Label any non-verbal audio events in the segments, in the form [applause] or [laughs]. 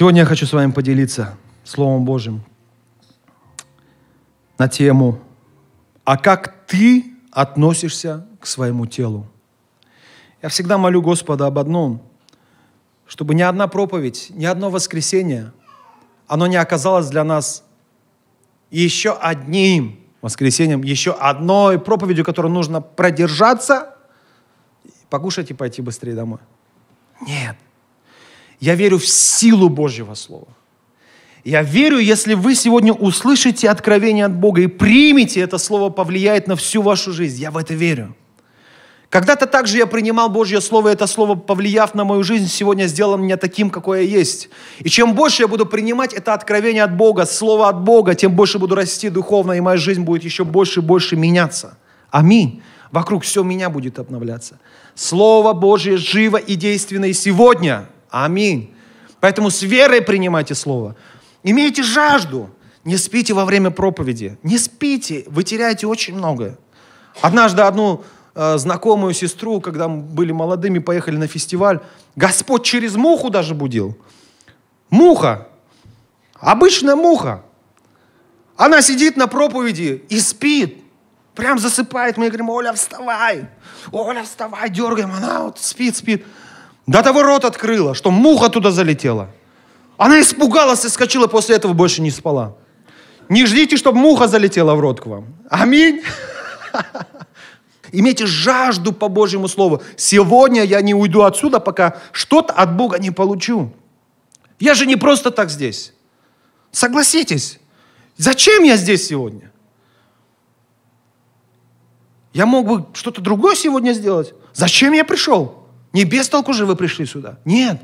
Сегодня я хочу с вами поделиться Словом Божьим на тему «А как ты относишься к своему телу?» Я всегда молю Господа об одном, чтобы ни одна проповедь, ни одно воскресенье, оно не оказалось для нас еще одним воскресеньем, еще одной проповедью, которой нужно продержаться, покушать и пойти быстрее домой. Нет. Я верю в силу Божьего Слова. Я верю, если вы сегодня услышите откровение от Бога и примете это Слово, повлияет на всю вашу жизнь. Я в это верю. Когда-то также я принимал Божье Слово, и это Слово, повлияв на мою жизнь, сегодня сделало меня таким, какой я есть. И чем больше я буду принимать это откровение от Бога, Слово от Бога, тем больше буду расти духовно, и моя жизнь будет еще больше и больше меняться. Аминь. Вокруг все меня будет обновляться. Слово Божье живо и действенно и сегодня. Аминь. Поэтому с верой принимайте Слово. Имейте жажду. Не спите во время проповеди. Не спите. Вы теряете очень многое. Однажды одну э, знакомую сестру, когда мы были молодыми, поехали на фестиваль, Господь через муху даже будил. Муха. Обычная муха. Она сидит на проповеди и спит. Прям засыпает. Мы говорим, Оля, вставай. Оля, вставай, дергаем. Она вот спит, спит. До того рот открыла, что муха туда залетела. Она испугалась и скочила, после этого больше не спала. Не ждите, чтобы муха залетела в рот к вам. Аминь. Имейте жажду по Божьему Слову. Сегодня я не уйду отсюда, пока что-то от Бога не получу. Я же не просто так здесь. Согласитесь. Зачем я здесь сегодня? Я мог бы что-то другое сегодня сделать. Зачем я пришел? Не без толку же вы пришли сюда. Нет.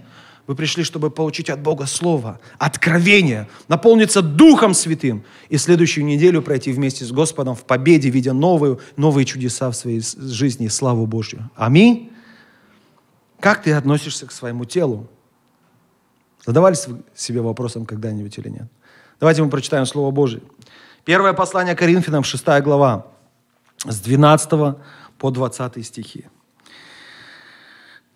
Вы пришли, чтобы получить от Бога Слово, откровение, наполниться Духом Святым и следующую неделю пройти вместе с Господом в победе, видя новые, новые чудеса в своей жизни славу Божью. Аминь. Как ты относишься к своему телу? Задавались вы себе вопросом когда-нибудь или нет? Давайте мы прочитаем Слово Божие. Первое послание Коринфянам, 6 глава, с 12 по 20 стихи.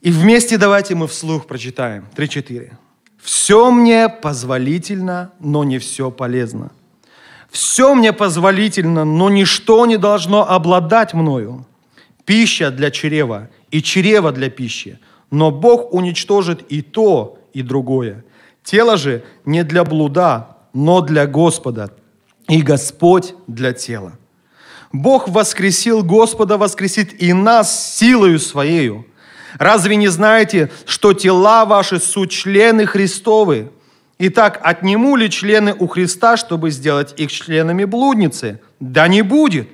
И вместе давайте мы вслух прочитаем. 3-4. «Все мне позволительно, но не все полезно. Все мне позволительно, но ничто не должно обладать мною. Пища для чрева и чрева для пищи. Но Бог уничтожит и то, и другое. Тело же не для блуда, но для Господа, и Господь для тела. Бог воскресил Господа, воскресит и нас силою Своею. Разве не знаете, что тела ваши суть члены Христовы? Итак, отниму ли члены у Христа, чтобы сделать их членами блудницы? Да не будет.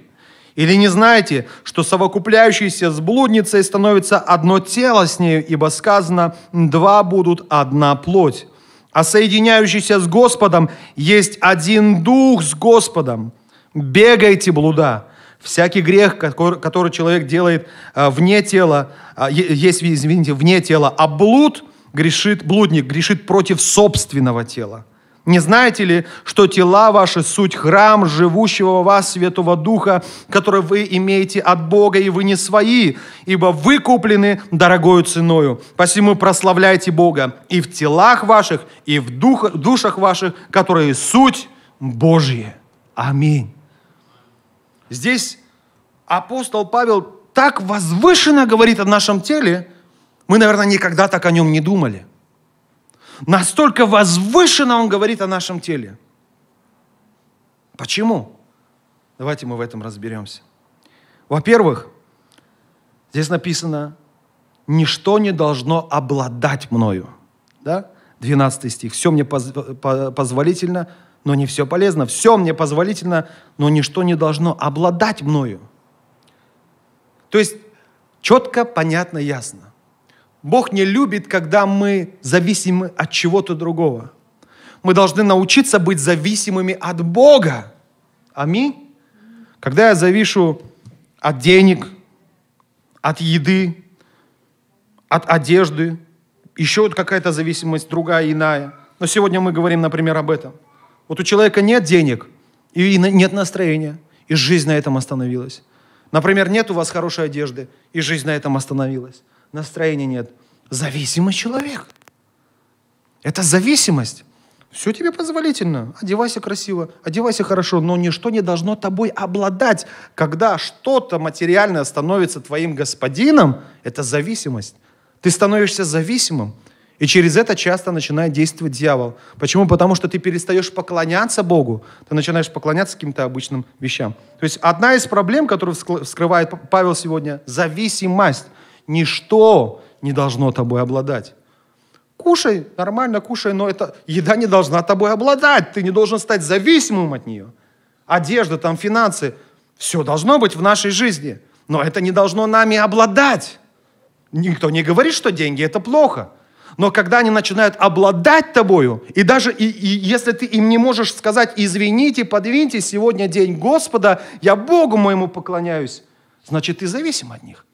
Или не знаете, что совокупляющийся с блудницей становится одно тело с нею, ибо сказано, два будут одна плоть. А соединяющийся с Господом есть один дух с Господом. Бегайте, блуда. Всякий грех, который человек делает а, вне тела, а, есть, извините, вне тела, а блуд грешит, блудник грешит против собственного тела. Не знаете ли, что тела ваши суть храм живущего в вас Святого Духа, который вы имеете от Бога, и вы не свои, ибо вы куплены дорогою ценою. Посему прославляйте Бога и в телах ваших, и в дух, душах ваших, которые суть Божьи. Аминь. Здесь апостол Павел так возвышенно говорит о нашем теле, мы, наверное, никогда так о нем не думали. Настолько возвышенно он говорит о нашем теле. Почему? Давайте мы в этом разберемся. Во-первых, здесь написано, ничто не должно обладать мною. Да? 12 стих. Все мне позволительно, но не все полезно. Все мне позволительно, но ничто не должно обладать мною. То есть четко, понятно, ясно. Бог не любит, когда мы зависимы от чего-то другого. Мы должны научиться быть зависимыми от Бога. Аминь. Когда я завишу от денег, от еды, от одежды, еще вот какая-то зависимость другая, иная. Но сегодня мы говорим, например, об этом. Вот у человека нет денег и нет настроения, и жизнь на этом остановилась. Например, нет у вас хорошей одежды, и жизнь на этом остановилась. Настроения нет. Зависимый человек. Это зависимость. Все тебе позволительно. Одевайся красиво, одевайся хорошо, но ничто не должно тобой обладать. Когда что-то материальное становится твоим господином, это зависимость. Ты становишься зависимым. И через это часто начинает действовать дьявол. Почему? Потому что ты перестаешь поклоняться Богу, ты начинаешь поклоняться каким-то обычным вещам. То есть одна из проблем, которую вскрывает Павел сегодня, зависимость. Ничто не должно тобой обладать. Кушай, нормально кушай, но эта еда не должна тобой обладать. Ты не должен стать зависимым от нее. Одежда, там, финансы, все должно быть в нашей жизни. Но это не должно нами обладать. Никто не говорит, что деньги это плохо. Но когда они начинают обладать тобою, и даже и, и если ты им не можешь сказать, извините, подвиньте, сегодня день Господа, я Богу моему поклоняюсь, значит, ты зависим от них.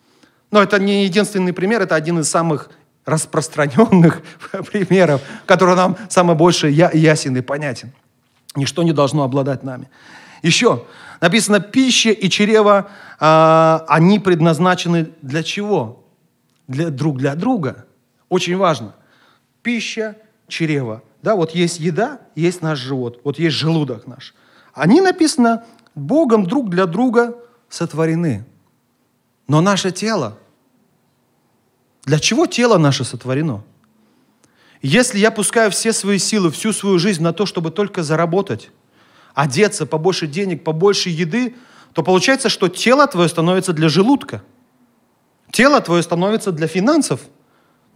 Но это не единственный пример, это один из самых распространенных [laughs] примеров, который нам самый больше ясен и понятен. Ничто не должно обладать нами. Еще написано, пища и чрево, э, они предназначены для чего? Для, друг для друга. Очень важно. Пища, чрево. Да, вот есть еда, есть наш живот, вот есть желудок наш. Они написано Богом друг для друга сотворены. Но наше тело, для чего тело наше сотворено? Если я пускаю все свои силы, всю свою жизнь на то, чтобы только заработать, одеться, побольше денег, побольше еды, то получается, что тело твое становится для желудка. Тело твое становится для финансов –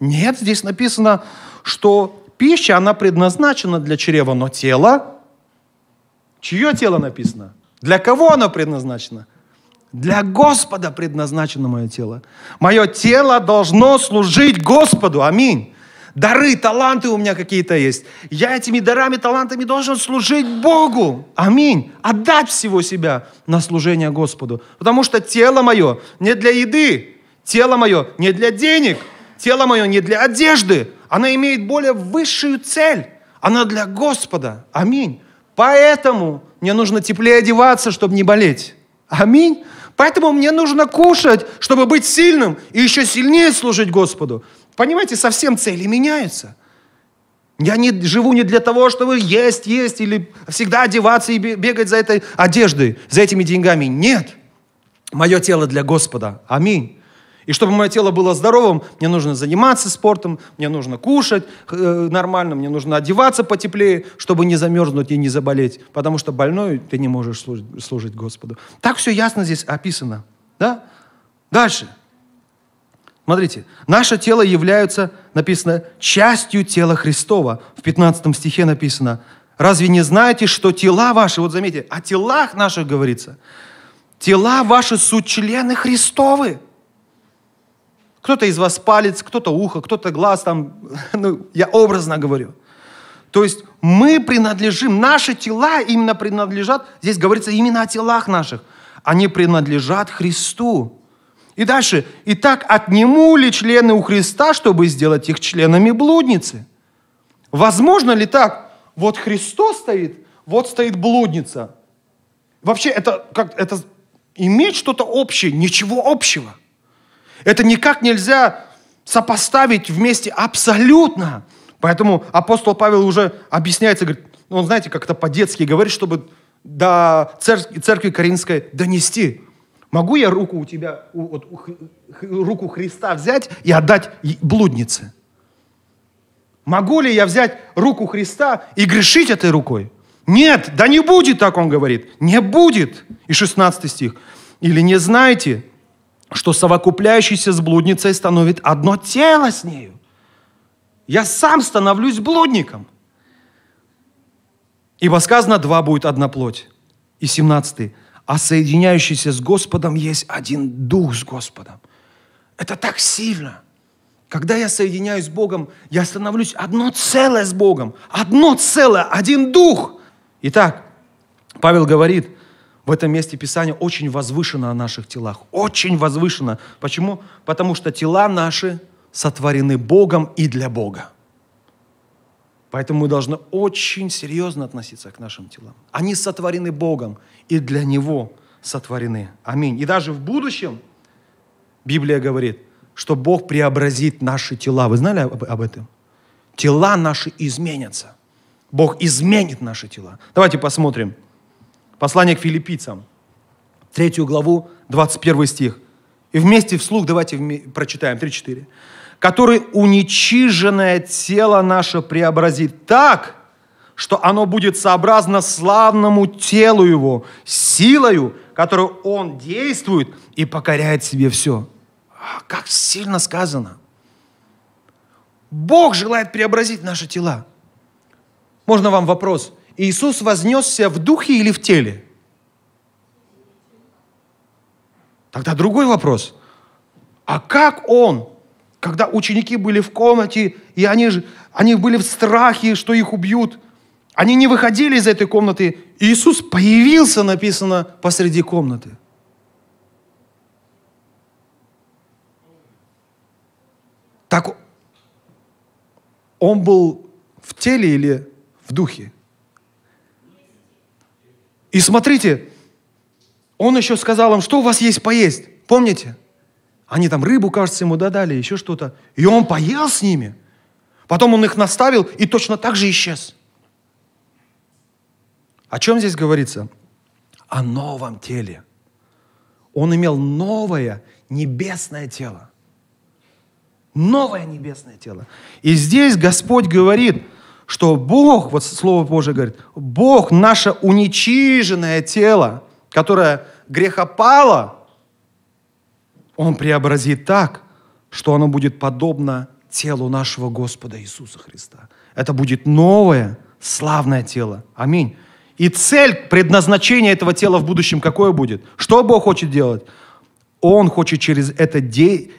нет, здесь написано, что пища, она предназначена для чрева, но тело, чье тело написано? Для кого оно предназначено? Для Господа предназначено мое тело. Мое тело должно служить Господу. Аминь. Дары, таланты у меня какие-то есть. Я этими дарами, талантами должен служить Богу. Аминь. Отдать всего себя на служение Господу. Потому что тело мое не для еды. Тело мое не для денег. Тело мое не для одежды. Она имеет более высшую цель. Она для Господа. Аминь. Поэтому мне нужно теплее одеваться, чтобы не болеть. Аминь. Поэтому мне нужно кушать, чтобы быть сильным и еще сильнее служить Господу. Понимаете, совсем цели меняются. Я не живу не для того, чтобы есть, есть или всегда одеваться и бегать за этой одеждой, за этими деньгами. Нет. Мое тело для Господа. Аминь. И чтобы мое тело было здоровым, мне нужно заниматься спортом, мне нужно кушать э, нормально, мне нужно одеваться потеплее, чтобы не замерзнуть и не заболеть. Потому что больной ты не можешь служить, служить Господу. Так все ясно здесь описано. Да? Дальше. Смотрите, наше тело является, написано, частью тела Христова. В 15 стихе написано, разве не знаете, что тела ваши, вот заметьте, о телах наших говорится, тела ваши суть члены Христовы. Кто-то из вас палец, кто-то ухо, кто-то глаз, там, [laughs] ну, я образно говорю. То есть мы принадлежим, наши тела именно принадлежат, здесь говорится именно о телах наших, они принадлежат Христу. И дальше, итак, отниму ли члены у Христа, чтобы сделать их членами блудницы? Возможно ли так? Вот Христос стоит, вот стоит блудница. Вообще это, как, это иметь что-то общее, ничего общего – это никак нельзя сопоставить вместе абсолютно. Поэтому апостол Павел уже объясняется, говорит, ну, он, знаете, как-то по-детски говорит, чтобы до церкви, церкви Каринской донести. Могу я руку у тебя, вот, руку Христа взять и отдать блуднице? Могу ли я взять руку Христа и грешить этой рукой? Нет, да не будет так, он говорит. Не будет. И 16 стих. Или не знаете, что совокупляющийся с блудницей становит одно тело с нею. Я сам становлюсь блудником. Ибо сказано, два будет одна плоть. И 17. А соединяющийся с Господом есть один дух с Господом. Это так сильно. Когда я соединяюсь с Богом, я становлюсь одно целое с Богом. Одно целое, один дух. Итак, Павел говорит, в этом месте Писания очень возвышено о наших телах. Очень возвышено. Почему? Потому что тела наши сотворены Богом и для Бога. Поэтому мы должны очень серьезно относиться к нашим телам. Они сотворены Богом и для Него сотворены. Аминь. И даже в будущем Библия говорит, что Бог преобразит наши тела. Вы знали об, об этом? Тела наши изменятся. Бог изменит наши тела. Давайте посмотрим. Послание к филиппийцам, третью главу, 21 стих. И вместе вслух давайте прочитаем, 3-4. «Который уничиженное тело наше преобразит так, что оно будет сообразно славному телу его, силою, которую он действует и покоряет себе все». А, как сильно сказано. Бог желает преобразить наши тела. Можно вам вопрос? Иисус вознесся в духе или в теле? Тогда другой вопрос. А как Он, когда ученики были в комнате, и они, же, они были в страхе, что их убьют, они не выходили из этой комнаты, Иисус появился, написано, посреди комнаты. Так он был в теле или в духе? И смотрите, он еще сказал им, что у вас есть поесть. Помните? Они там рыбу, кажется, ему додали, еще что-то. И он поел с ними. Потом он их наставил и точно так же исчез. О чем здесь говорится? О новом теле. Он имел новое небесное тело. Новое небесное тело. И здесь Господь говорит – что Бог, вот Слово Божие говорит, Бог, наше уничиженное тело, которое грехопало, Он преобразит так, что оно будет подобно телу нашего Господа Иисуса Христа. Это будет новое, славное тело. Аминь. И цель, предназначение этого тела в будущем какое будет? Что Бог хочет делать? Он хочет через это де-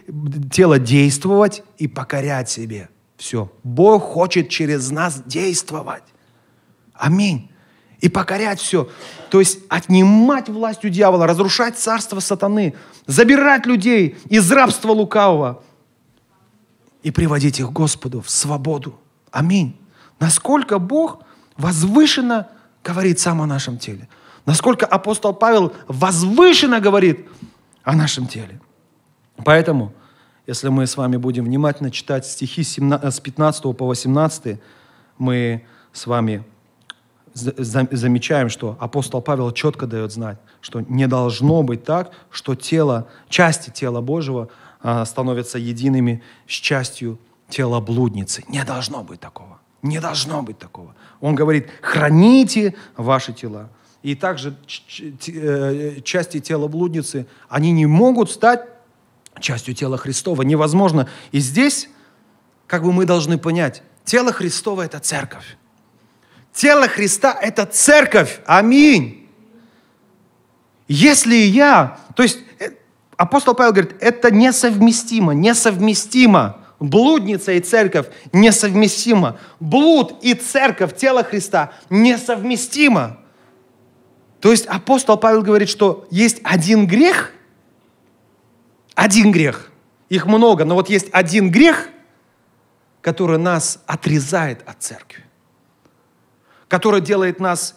тело действовать и покорять себе – все. Бог хочет через нас действовать. Аминь. И покорять все. То есть отнимать власть у дьявола, разрушать царство сатаны, забирать людей из рабства лукавого и приводить их к Господу в свободу. Аминь. Насколько Бог возвышенно говорит сам о нашем теле. Насколько апостол Павел возвышенно говорит о нашем теле. Поэтому если мы с вами будем внимательно читать стихи с 15 по 18, мы с вами замечаем, что апостол Павел четко дает знать, что не должно быть так, что тело, части тела Божьего а, становятся едиными с частью тела блудницы. Не должно быть такого. Не должно быть такого. Он говорит, храните ваши тела. И также э, части тела блудницы, они не могут стать частью тела Христова. Невозможно. И здесь, как бы мы должны понять, тело Христова – это церковь. Тело Христа – это церковь. Аминь. Если я, то есть э, апостол Павел говорит, это несовместимо, несовместимо. Блудница и церковь несовместимо. Блуд и церковь, тело Христа несовместимо. То есть апостол Павел говорит, что есть один грех – один грех. Их много, но вот есть один грех, который нас отрезает от церкви, который делает нас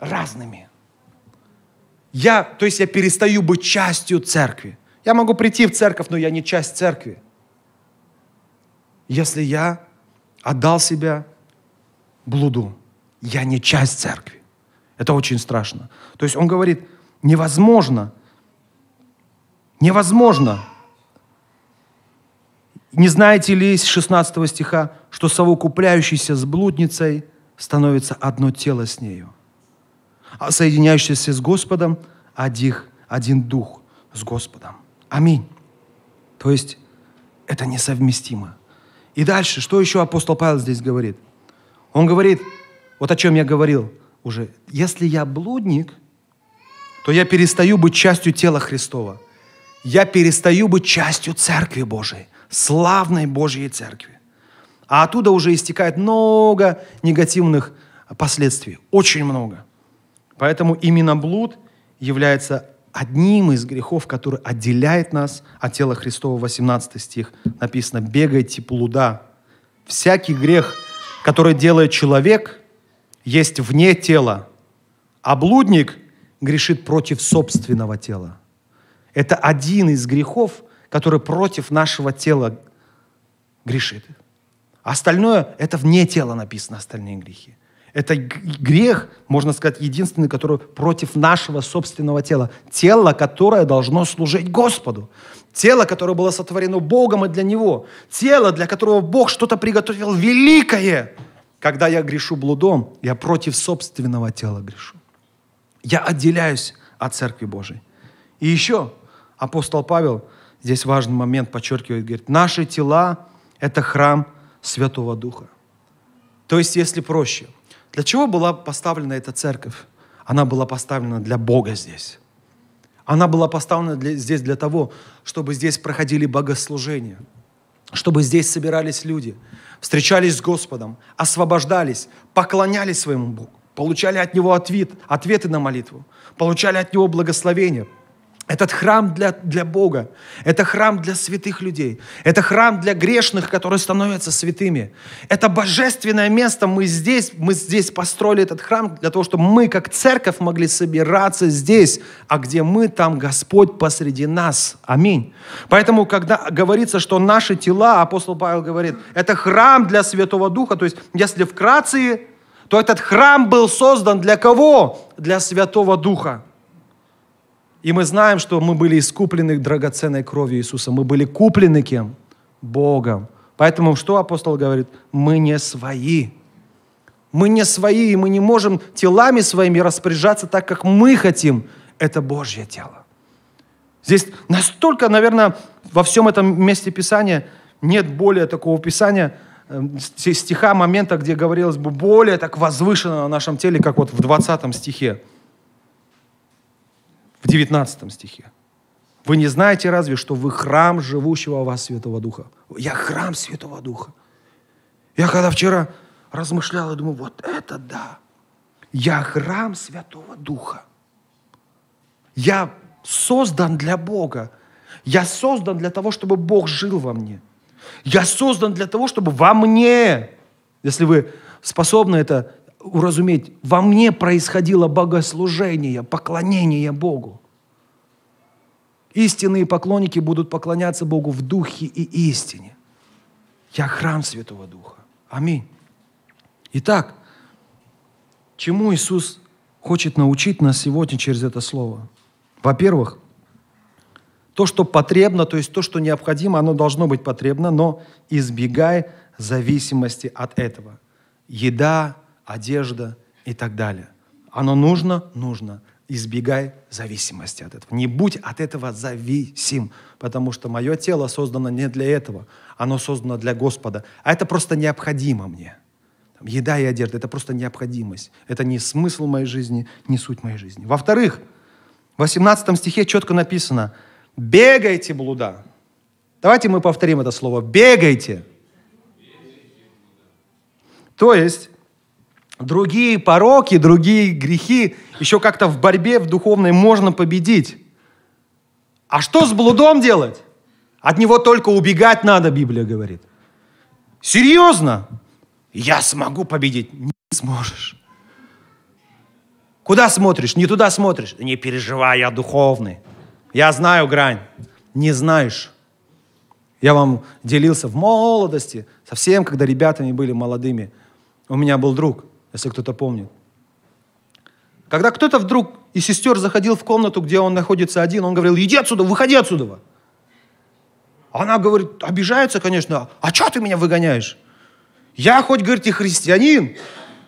разными. Я, то есть я перестаю быть частью церкви. Я могу прийти в церковь, но я не часть церкви. Если я отдал себя блуду, я не часть церкви. Это очень страшно. То есть он говорит, невозможно Невозможно. Не знаете ли из 16 стиха, что совокупляющийся с блудницей становится одно тело с нею, а соединяющийся с Господом один, один дух с Господом. Аминь. То есть это несовместимо. И дальше, что еще апостол Павел здесь говорит? Он говорит, вот о чем я говорил уже, если я блудник, то я перестаю быть частью тела Христова – я перестаю быть частью Церкви Божией. славной Божьей церкви. А оттуда уже истекает много негативных последствий. Очень много. Поэтому именно блуд является одним из грехов, который отделяет нас от тела Христова. 18 стих написано «Бегайте блуда». Всякий грех, который делает человек, есть вне тела, а блудник грешит против собственного тела. Это один из грехов, который против нашего тела грешит. Остальное – это вне тела написано, остальные грехи. Это грех, можно сказать, единственный, который против нашего собственного тела. Тело, которое должно служить Господу. Тело, которое было сотворено Богом и для Него. Тело, для которого Бог что-то приготовил великое. Когда я грешу блудом, я против собственного тела грешу. Я отделяюсь от Церкви Божией. И еще апостол Павел, здесь важный момент подчеркивает, говорит, наши тела – это храм Святого Духа. То есть, если проще – для чего была поставлена эта церковь? Она была поставлена для Бога здесь. Она была поставлена для, здесь для того, чтобы здесь проходили богослужения, чтобы здесь собирались люди, встречались с Господом, освобождались, поклонялись своему Богу, получали от Него ответ, ответы на молитву, получали от Него благословение – этот храм для, для Бога. Это храм для святых людей. Это храм для грешных, которые становятся святыми. Это божественное место. Мы здесь, мы здесь построили этот храм для того, чтобы мы, как церковь, могли собираться здесь. А где мы, там Господь посреди нас. Аминь. Поэтому, когда говорится, что наши тела, апостол Павел говорит, это храм для Святого Духа. То есть, если вкратце, то этот храм был создан для кого? Для Святого Духа. И мы знаем, что мы были искуплены драгоценной кровью Иисуса. Мы были куплены кем? Богом. Поэтому что апостол говорит? Мы не свои. Мы не свои, и мы не можем телами своими распоряжаться так, как мы хотим. Это Божье тело. Здесь настолько, наверное, во всем этом месте Писания нет более такого Писания, э, стиха, момента, где говорилось бы более так возвышенно на нашем теле, как вот в 20 стихе в 19 стихе. Вы не знаете разве, что вы храм живущего у вас Святого Духа? Я храм Святого Духа. Я когда вчера размышлял, я думаю, вот это да. Я храм Святого Духа. Я создан для Бога. Я создан для того, чтобы Бог жил во мне. Я создан для того, чтобы во мне, если вы способны это уразуметь, во мне происходило богослужение, поклонение Богу. Истинные поклонники будут поклоняться Богу в духе и истине. Я храм Святого Духа. Аминь. Итак, чему Иисус хочет научить нас сегодня через это слово? Во-первых, то, что потребно, то есть то, что необходимо, оно должно быть потребно, но избегай зависимости от этого. Еда, одежда и так далее. Оно нужно? Нужно. Избегай зависимости от этого. Не будь от этого зависим, потому что мое тело создано не для этого. Оно создано для Господа. А это просто необходимо мне. Еда и одежда – это просто необходимость. Это не смысл моей жизни, не суть моей жизни. Во-вторых, в 18 стихе четко написано «Бегайте, блуда». Давайте мы повторим это слово «бегайте». То есть другие пороки, другие грехи еще как-то в борьбе в духовной можно победить. А что с блудом делать? От него только убегать надо, Библия говорит. Серьезно? Я смогу победить. Не сможешь. Куда смотришь? Не туда смотришь. Не переживай, я духовный. Я знаю грань. Не знаешь. Я вам делился в молодости, совсем, когда ребятами были молодыми. У меня был друг если кто-то помнит. Когда кто-то вдруг из сестер заходил в комнату, где он находится один, он говорил, иди отсюда, выходи отсюда. Она говорит, обижается, конечно, а что ты меня выгоняешь? Я хоть, говорит, и христианин,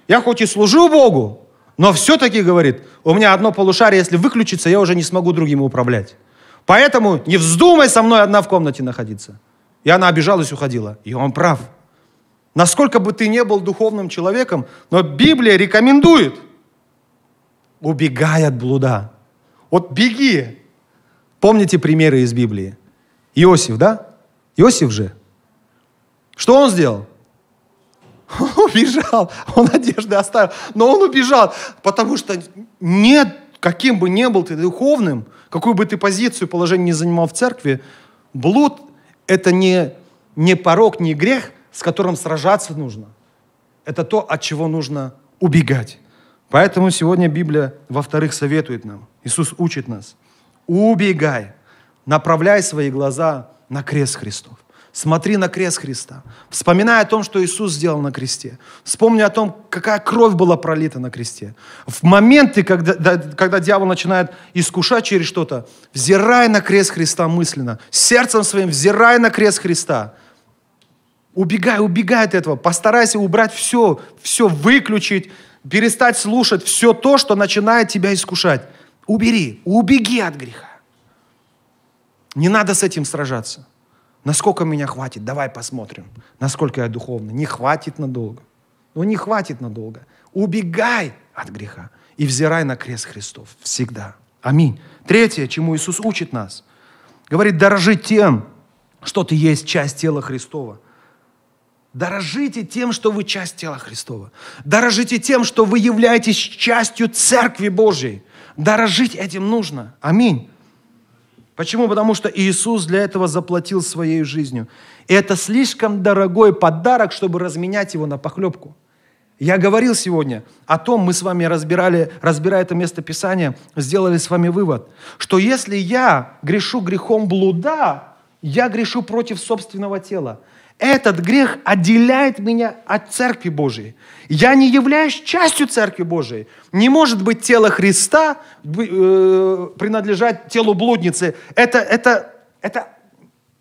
я хоть и служу Богу, но все-таки, говорит, у меня одно полушарие, если выключится, я уже не смогу другим управлять. Поэтому не вздумай со мной одна в комнате находиться. И она обижалась, уходила. И он прав. Насколько бы ты не был духовным человеком, но Библия рекомендует, убегай от блуда. Вот беги. Помните примеры из Библии? Иосиф, да? Иосиф же. Что он сделал? Он [laughs] убежал, он одежды оставил, но он убежал, потому что нет, каким бы ни был ты духовным, какую бы ты позицию, положение не занимал в церкви, блуд – это не, не порог, не грех, с которым сражаться нужно. Это то, от чего нужно убегать. Поэтому сегодня Библия, во-вторых, советует нам, Иисус учит нас, убегай, направляй свои глаза на крест Христов. Смотри на крест Христа. Вспоминай о том, что Иисус сделал на кресте. Вспомни о том, какая кровь была пролита на кресте. В моменты, когда, да, когда дьявол начинает искушать через что-то, взирай на крест Христа мысленно. Сердцем своим взирай на крест Христа. Убегай, убегай от этого. Постарайся убрать все, все выключить, перестать слушать все то, что начинает тебя искушать. Убери, убеги от греха. Не надо с этим сражаться. Насколько меня хватит? Давай посмотрим, насколько я духовный. Не хватит надолго. Ну, не хватит надолго. Убегай от греха и взирай на крест Христов всегда. Аминь. Третье, чему Иисус учит нас. Говорит, дорожи тем, что ты есть часть тела Христова. Дорожите тем, что вы часть тела Христова. Дорожите тем, что вы являетесь частью Церкви Божьей. Дорожить этим нужно. Аминь. Почему? Потому что Иисус для этого заплатил своей жизнью. И это слишком дорогой подарок, чтобы разменять его на похлебку. Я говорил сегодня о том, мы с вами разбирали, разбирая это место Писания, сделали с вами вывод, что если я грешу грехом блуда, я грешу против собственного тела этот грех отделяет меня от Церкви Божией. Я не являюсь частью Церкви Божией. Не может быть тело Христа э, принадлежать телу блудницы. Это, это, это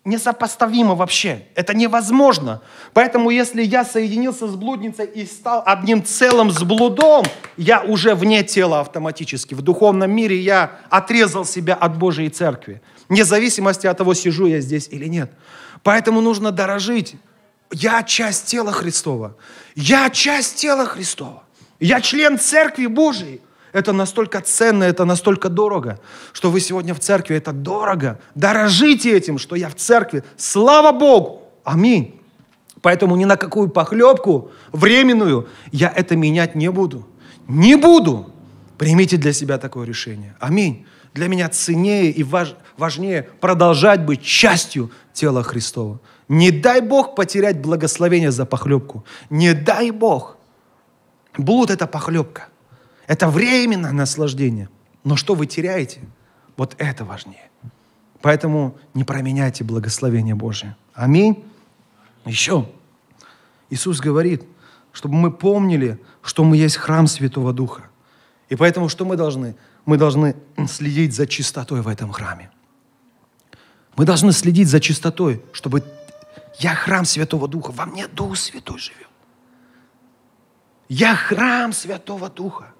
несопоставимо вообще. Это невозможно. Поэтому если я соединился с блудницей и стал одним целым с блудом, я уже вне тела автоматически. В духовном мире я отрезал себя от Божьей Церкви. Вне зависимости от того, сижу я здесь или нет. Поэтому нужно дорожить. Я часть тела Христова. Я часть тела Христова. Я член Церкви Божией. Это настолько ценно, это настолько дорого, что вы сегодня в церкви, это дорого. Дорожите этим, что я в церкви. Слава Богу! Аминь. Поэтому ни на какую похлебку временную я это менять не буду. Не буду. Примите для себя такое решение. Аминь. Для меня ценнее и важ, важнее продолжать быть частью тела Христова. Не дай Бог потерять благословение за похлебку. Не дай Бог. Блуд – это похлебка. Это временное наслаждение. Но что вы теряете? Вот это важнее. Поэтому не променяйте благословение Божие. Аминь. Еще. Иисус говорит, чтобы мы помнили, что мы есть храм Святого Духа. И поэтому что мы должны? Мы должны следить за чистотой в этом храме. Мы должны следить за чистотой, чтобы я храм Святого Духа, во мне Дух Святой живет. Я храм Святого Духа.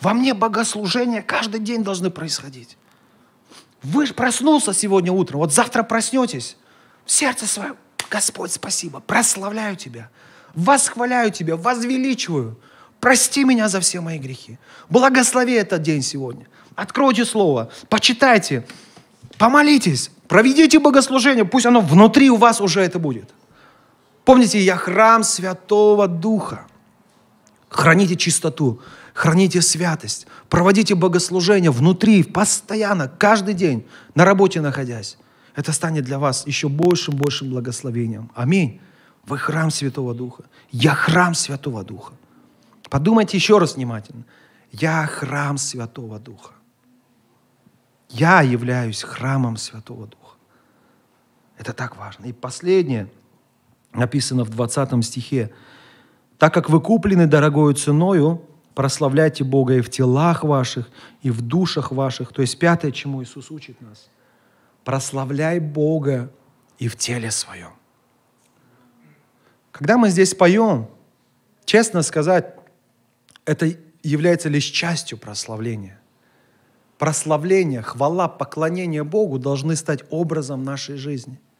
Во мне богослужения каждый день должны происходить. Вы проснулся сегодня утром, вот завтра проснетесь, в сердце свое, Господь, спасибо, прославляю Тебя, восхваляю Тебя, возвеличиваю, прости меня за все мои грехи. Благослови этот день сегодня. Откройте Слово, почитайте, помолитесь, Проведите богослужение, пусть оно внутри у вас уже это будет. Помните, я храм Святого Духа. Храните чистоту, храните святость, проводите богослужение внутри, постоянно, каждый день, на работе находясь. Это станет для вас еще большим, большим благословением. Аминь. Вы храм Святого Духа. Я храм Святого Духа. Подумайте еще раз внимательно. Я храм Святого Духа. Я являюсь храмом Святого Духа. Это так важно. И последнее написано в 20 стихе. «Так как вы куплены дорогою ценою, прославляйте Бога и в телах ваших, и в душах ваших». То есть пятое, чему Иисус учит нас. Прославляй Бога и в теле своем. Когда мы здесь поем, честно сказать, это является лишь частью прославления. Прославление, хвала, поклонение Богу должны стать образом нашей жизни –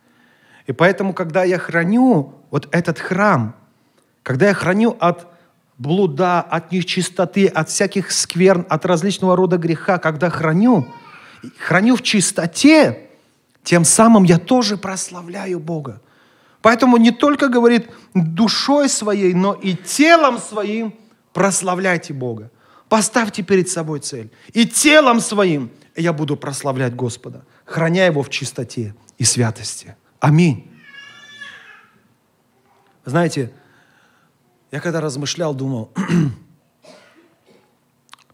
и поэтому, когда я храню вот этот храм, когда я храню от блуда, от нечистоты, от всяких скверн, от различного рода греха, когда храню, храню в чистоте, тем самым я тоже прославляю Бога. Поэтому не только говорит душой своей, но и телом своим прославляйте Бога. Поставьте перед собой цель. И телом своим я буду прославлять Господа, храня Его в чистоте и святости. Аминь. Знаете, я когда размышлял, думал, [clears throat]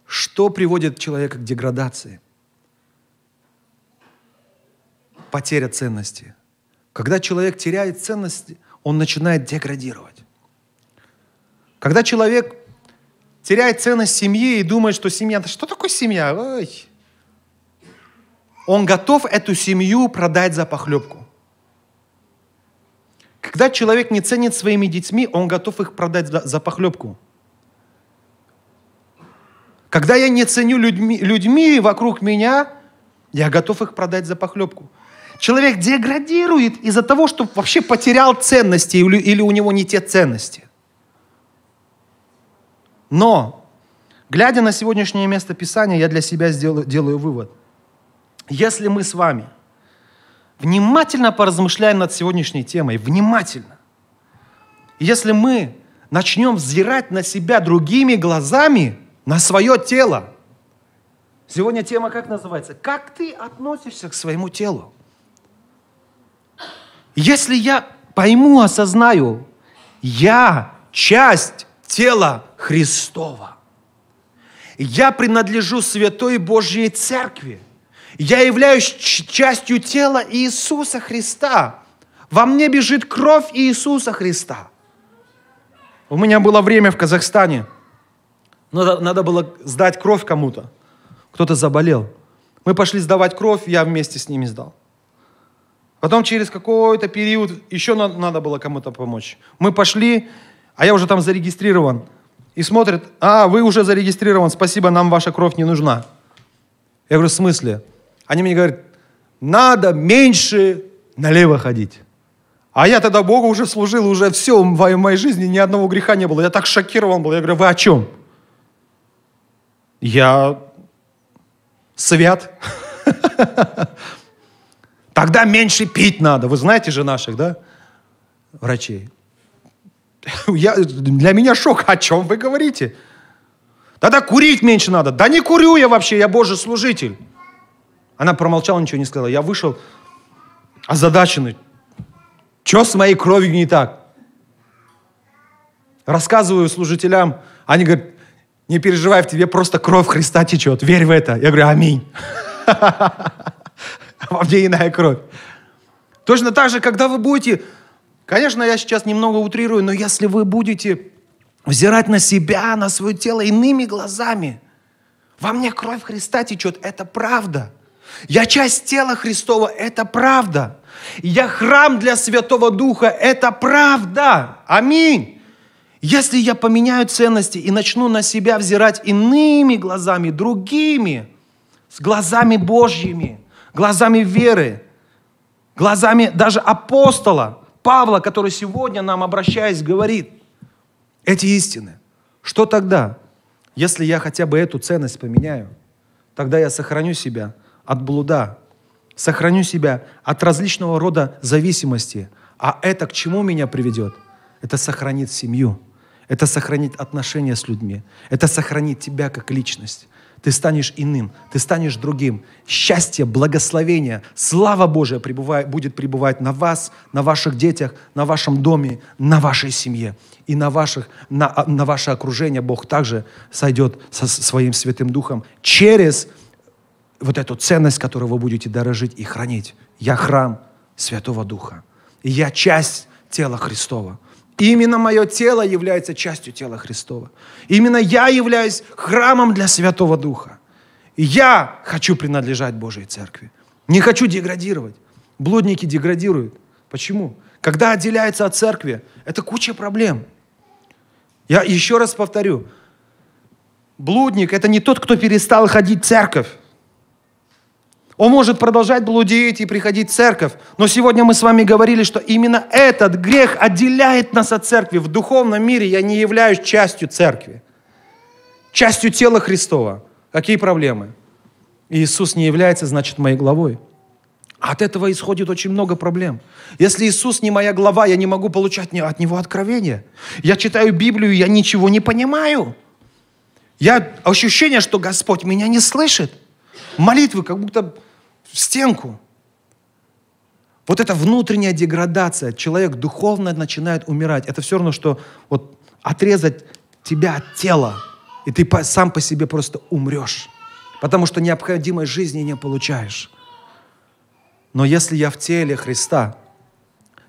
что приводит человека к деградации? Потеря ценности. Когда человек теряет ценности, он начинает деградировать. Когда человек теряет ценность семьи и думает, что семья, да что такое семья? Ой. Он готов эту семью продать за похлебку. Когда человек не ценит своими детьми, он готов их продать за, за похлебку. Когда я не ценю людьми, людьми вокруг меня, я готов их продать за похлебку. Человек деградирует из-за того, что вообще потерял ценности или, у него не те ценности. Но, глядя на сегодняшнее место Писания, я для себя сделаю, делаю вывод. Если мы с вами внимательно поразмышляем над сегодняшней темой, внимательно, если мы начнем взирать на себя другими глазами, на свое тело, сегодня тема как называется? Как ты относишься к своему телу? Если я пойму, осознаю, я часть тела Христова. Я принадлежу Святой Божьей Церкви. Я являюсь частью тела Иисуса Христа. Во мне бежит кровь Иисуса Христа. У меня было время в Казахстане. Надо, надо было сдать кровь кому-то. Кто-то заболел. Мы пошли сдавать кровь, я вместе с ними сдал. Потом через какой-то период еще надо, было кому-то помочь. Мы пошли, а я уже там зарегистрирован. И смотрят, а, вы уже зарегистрирован, спасибо, нам ваша кровь не нужна. Я говорю, в смысле? Они мне говорят, надо меньше налево ходить. А я тогда Богу уже служил, уже все, в моей жизни ни одного греха не было. Я так шокирован был. Я говорю, вы о чем? Я свят. [laughs] Тогда меньше пить надо. Вы знаете же наших, да, врачей? Я, для меня шок. О чем вы говорите? Тогда курить меньше надо. Да не курю я вообще, я Божий служитель. Она промолчала, ничего не сказала. Я вышел озадаченный. Что с моей кровью не так? Рассказываю служителям. Они говорят, не переживай, в тебе просто кровь Христа течет. Верь в это. Я говорю, аминь. [laughs] Во мне иная кровь. Точно так же, когда вы будете... Конечно, я сейчас немного утрирую, но если вы будете взирать на себя, на свое тело иными глазами, во мне кровь Христа течет, это правда. Я часть тела Христова, это правда. Я храм для Святого Духа, это правда. Аминь. Если я поменяю ценности и начну на себя взирать иными глазами, другими, с глазами Божьими, глазами веры, глазами даже апостола Павла, который сегодня нам, обращаясь, говорит эти истины, что тогда, если я хотя бы эту ценность поменяю, тогда я сохраню себя от блуда, сохраню себя от различного рода зависимости. А это к чему меня приведет? Это сохранит семью, это сохранит отношения с людьми, это сохранит тебя как личность. Ты станешь иным, ты станешь другим. Счастье, благословение, слава Божия пребывает, будет пребывать на вас, на ваших детях, на вашем доме, на вашей семье. И на, ваших, на, на ваше окружение Бог также сойдет со своим Святым Духом через вот эту ценность, которую вы будете дорожить и хранить. Я храм Святого Духа. И я часть тела Христова. Именно мое тело является частью тела Христова. Именно я являюсь храмом для Святого Духа. Я хочу принадлежать Божьей Церкви. Не хочу деградировать. Блудники деградируют. Почему? Когда отделяются от церкви, это куча проблем. Я еще раз повторю. Блудник – это не тот, кто перестал ходить в церковь. Он может продолжать блудить и приходить в церковь. Но сегодня мы с вами говорили, что именно этот грех отделяет нас от церкви. В духовном мире я не являюсь частью церкви. Частью тела Христова. Какие проблемы? Иисус не является, значит, моей главой. От этого исходит очень много проблем. Если Иисус не моя глава, я не могу получать от Него откровения. Я читаю Библию, я ничего не понимаю. Я ощущение, что Господь меня не слышит. Молитвы как будто в стенку. Вот эта внутренняя деградация, человек духовно начинает умирать. Это все равно, что вот отрезать тебя от тела, и ты сам по себе просто умрешь, потому что необходимой жизни не получаешь. Но если я в теле Христа,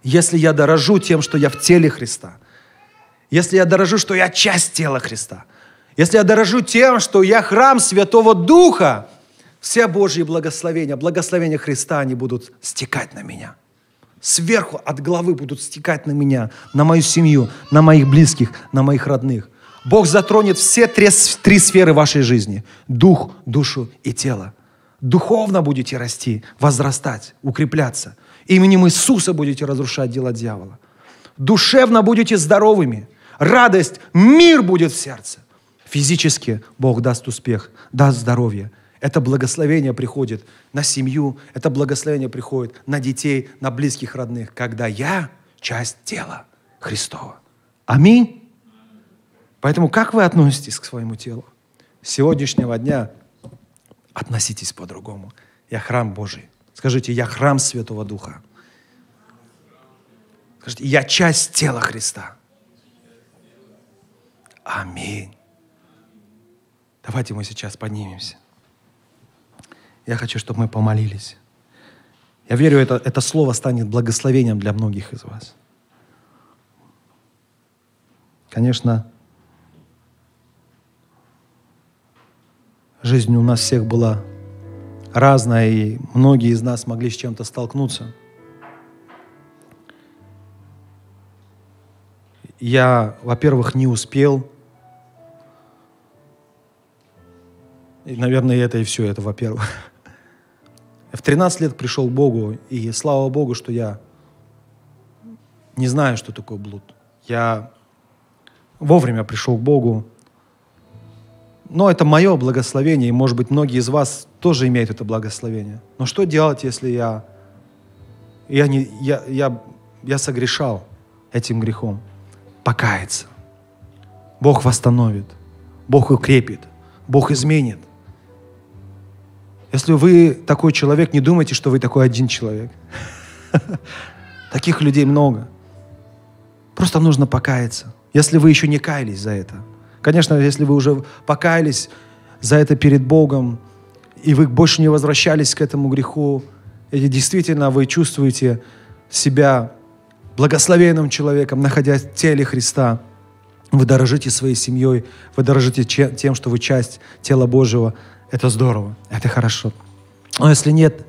если я дорожу тем, что я в теле Христа, если я дорожу, что я часть тела Христа, если я дорожу тем, что я храм Святого Духа, все Божьи благословения, благословения Христа, они будут стекать на меня. Сверху от головы будут стекать на меня, на мою семью, на моих близких, на моих родных. Бог затронет все три, три сферы вашей жизни. Дух, душу и тело. Духовно будете расти, возрастать, укрепляться. Именем Иисуса будете разрушать дела дьявола. Душевно будете здоровыми. Радость, мир будет в сердце. Физически Бог даст успех, даст здоровье. Это благословение приходит на семью, это благословение приходит на детей, на близких родных, когда я часть тела Христова. Аминь. Поэтому как вы относитесь к своему телу? С сегодняшнего дня относитесь по-другому. Я храм Божий. Скажите, я храм Святого Духа. Скажите, я часть тела Христа. Аминь. Давайте мы сейчас поднимемся. Я хочу, чтобы мы помолились. Я верю, это, это слово станет благословением для многих из вас. Конечно, жизнь у нас всех была разная, и многие из нас могли с чем-то столкнуться. Я, во-первых, не успел И, наверное, это и все, это во-первых. В 13 лет пришел к Богу, и слава Богу, что я не знаю, что такое блуд. Я вовремя пришел к Богу. Но это мое благословение, и, может быть, многие из вас тоже имеют это благословение. Но что делать, если я, я, не, я, я, я согрешал этим грехом? Покаяться. Бог восстановит, Бог укрепит, Бог изменит. Если вы такой человек, не думайте, что вы такой один человек. [laughs] Таких людей много. Просто нужно покаяться. Если вы еще не каялись за это. Конечно, если вы уже покаялись за это перед Богом, и вы больше не возвращались к этому греху, и действительно вы чувствуете себя благословенным человеком, находясь в теле Христа, вы дорожите своей семьей, вы дорожите тем, что вы часть тела Божьего, это здорово, это хорошо. Но если нет,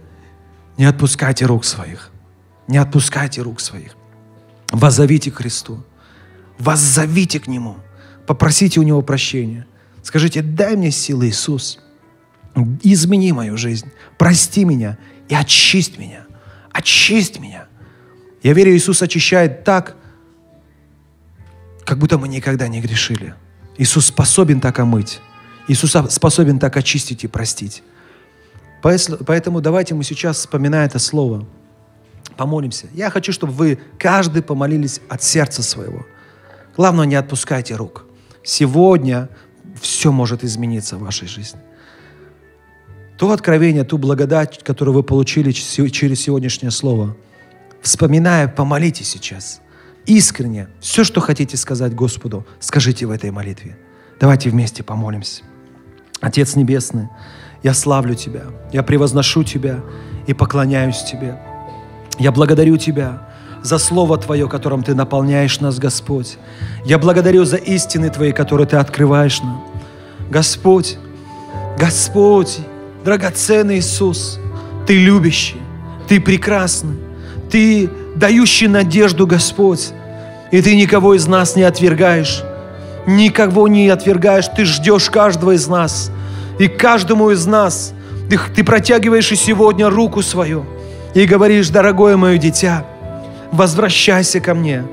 не отпускайте рук своих. Не отпускайте рук своих. Воззовите к Христу. Воззовите к Нему. Попросите у Него прощения. Скажите, дай мне силы, Иисус. Измени мою жизнь. Прости меня и очисть меня. Очисть меня. Я верю, Иисус очищает так, как будто мы никогда не грешили. Иисус способен так омыть. Иисус способен так очистить и простить. Поэтому давайте мы сейчас, вспоминая это слово, помолимся. Я хочу, чтобы вы, каждый, помолились от сердца своего. Главное, не отпускайте рук. Сегодня все может измениться в вашей жизни. То откровение, ту благодать, которую вы получили через сегодняшнее слово, вспоминая, помолитесь сейчас. Искренне. Все, что хотите сказать Господу, скажите в этой молитве. Давайте вместе помолимся. Отец Небесный, я славлю Тебя, я превозношу Тебя и поклоняюсь Тебе. Я благодарю Тебя за Слово Твое, которым Ты наполняешь нас, Господь. Я благодарю за истины Твои, которые Ты открываешь нам. Господь, Господь, драгоценный Иисус, Ты любящий, Ты прекрасный, Ты дающий надежду, Господь, и Ты никого из нас не отвергаешь никого не отвергаешь, ты ждешь каждого из нас. И каждому из нас ты, ты протягиваешь и сегодня руку свою и говоришь, дорогое мое дитя, возвращайся ко мне.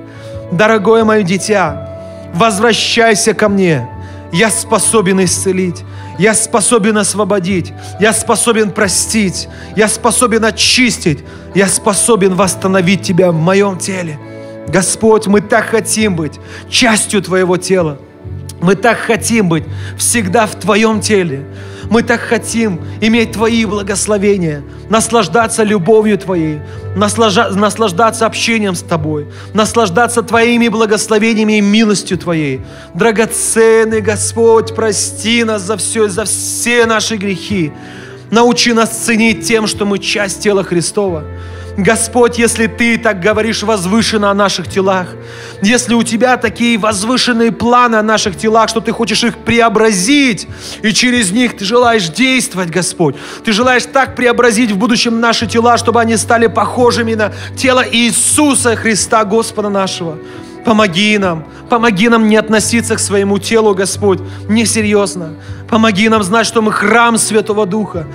Дорогое мое дитя, возвращайся ко мне. Я способен исцелить. Я способен освободить. Я способен простить. Я способен очистить. Я способен восстановить Тебя в моем теле. Господь, мы так хотим быть частью Твоего тела. Мы так хотим быть всегда в Твоем теле. Мы так хотим иметь Твои благословения, наслаждаться любовью Твоей, наслажа- наслаждаться общением с Тобой, наслаждаться Твоими благословениями и милостью Твоей. Драгоценный Господь, прости нас за все, за все наши грехи. Научи нас ценить тем, что мы часть тела Христова. Господь, если Ты так говоришь возвышенно о наших телах, если у Тебя такие возвышенные планы о наших телах, что Ты хочешь их преобразить, и через них Ты желаешь действовать, Господь, Ты желаешь так преобразить в будущем наши тела, чтобы они стали похожими на тело Иисуса Христа, Господа нашего. Помоги нам, помоги нам не относиться к своему телу, Господь, несерьезно. Помоги нам знать, что мы храм Святого Духа.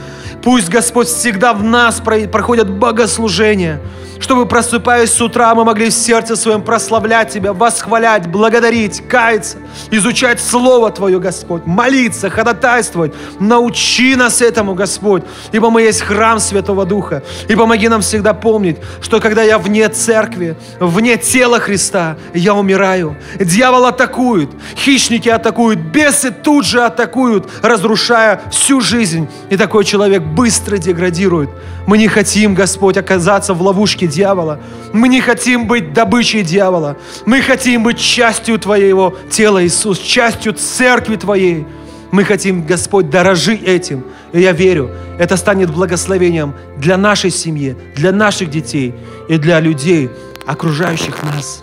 Пусть, Господь, всегда в нас про- проходят богослужения, чтобы, просыпаясь с утра, мы могли в сердце своем прославлять Тебя, восхвалять, благодарить, каяться, изучать Слово Твое, Господь, молиться, ходатайствовать. Научи нас этому, Господь, ибо мы есть храм Святого Духа. И помоги нам всегда помнить, что когда я вне церкви, вне тела Христа, я умираю. Дьявол атакует, хищники атакуют, бесы тут же атакуют, разрушая всю жизнь. И такой человек быстро деградирует. Мы не хотим, Господь, оказаться в ловушке дьявола. Мы не хотим быть добычей дьявола. Мы хотим быть частью Твоего тела, Иисус, частью церкви Твоей. Мы хотим, Господь, дорожи этим. И я верю, это станет благословением для нашей семьи, для наших детей и для людей, окружающих нас.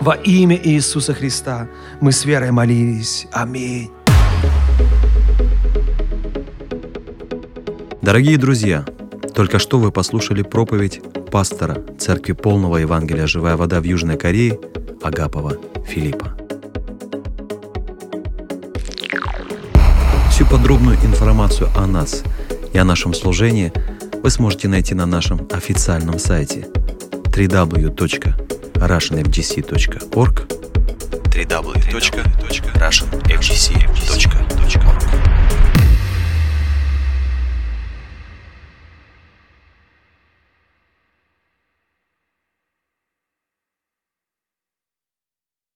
Во имя Иисуса Христа мы с верой молились. Аминь. Дорогие друзья, только что вы послушали проповедь пастора Церкви Полного Евангелия «Живая вода» в Южной Корее Агапова Филиппа. Всю подробную информацию о нас и о нашем служении вы сможете найти на нашем официальном сайте www.russianfgc.org www.russianfgc.org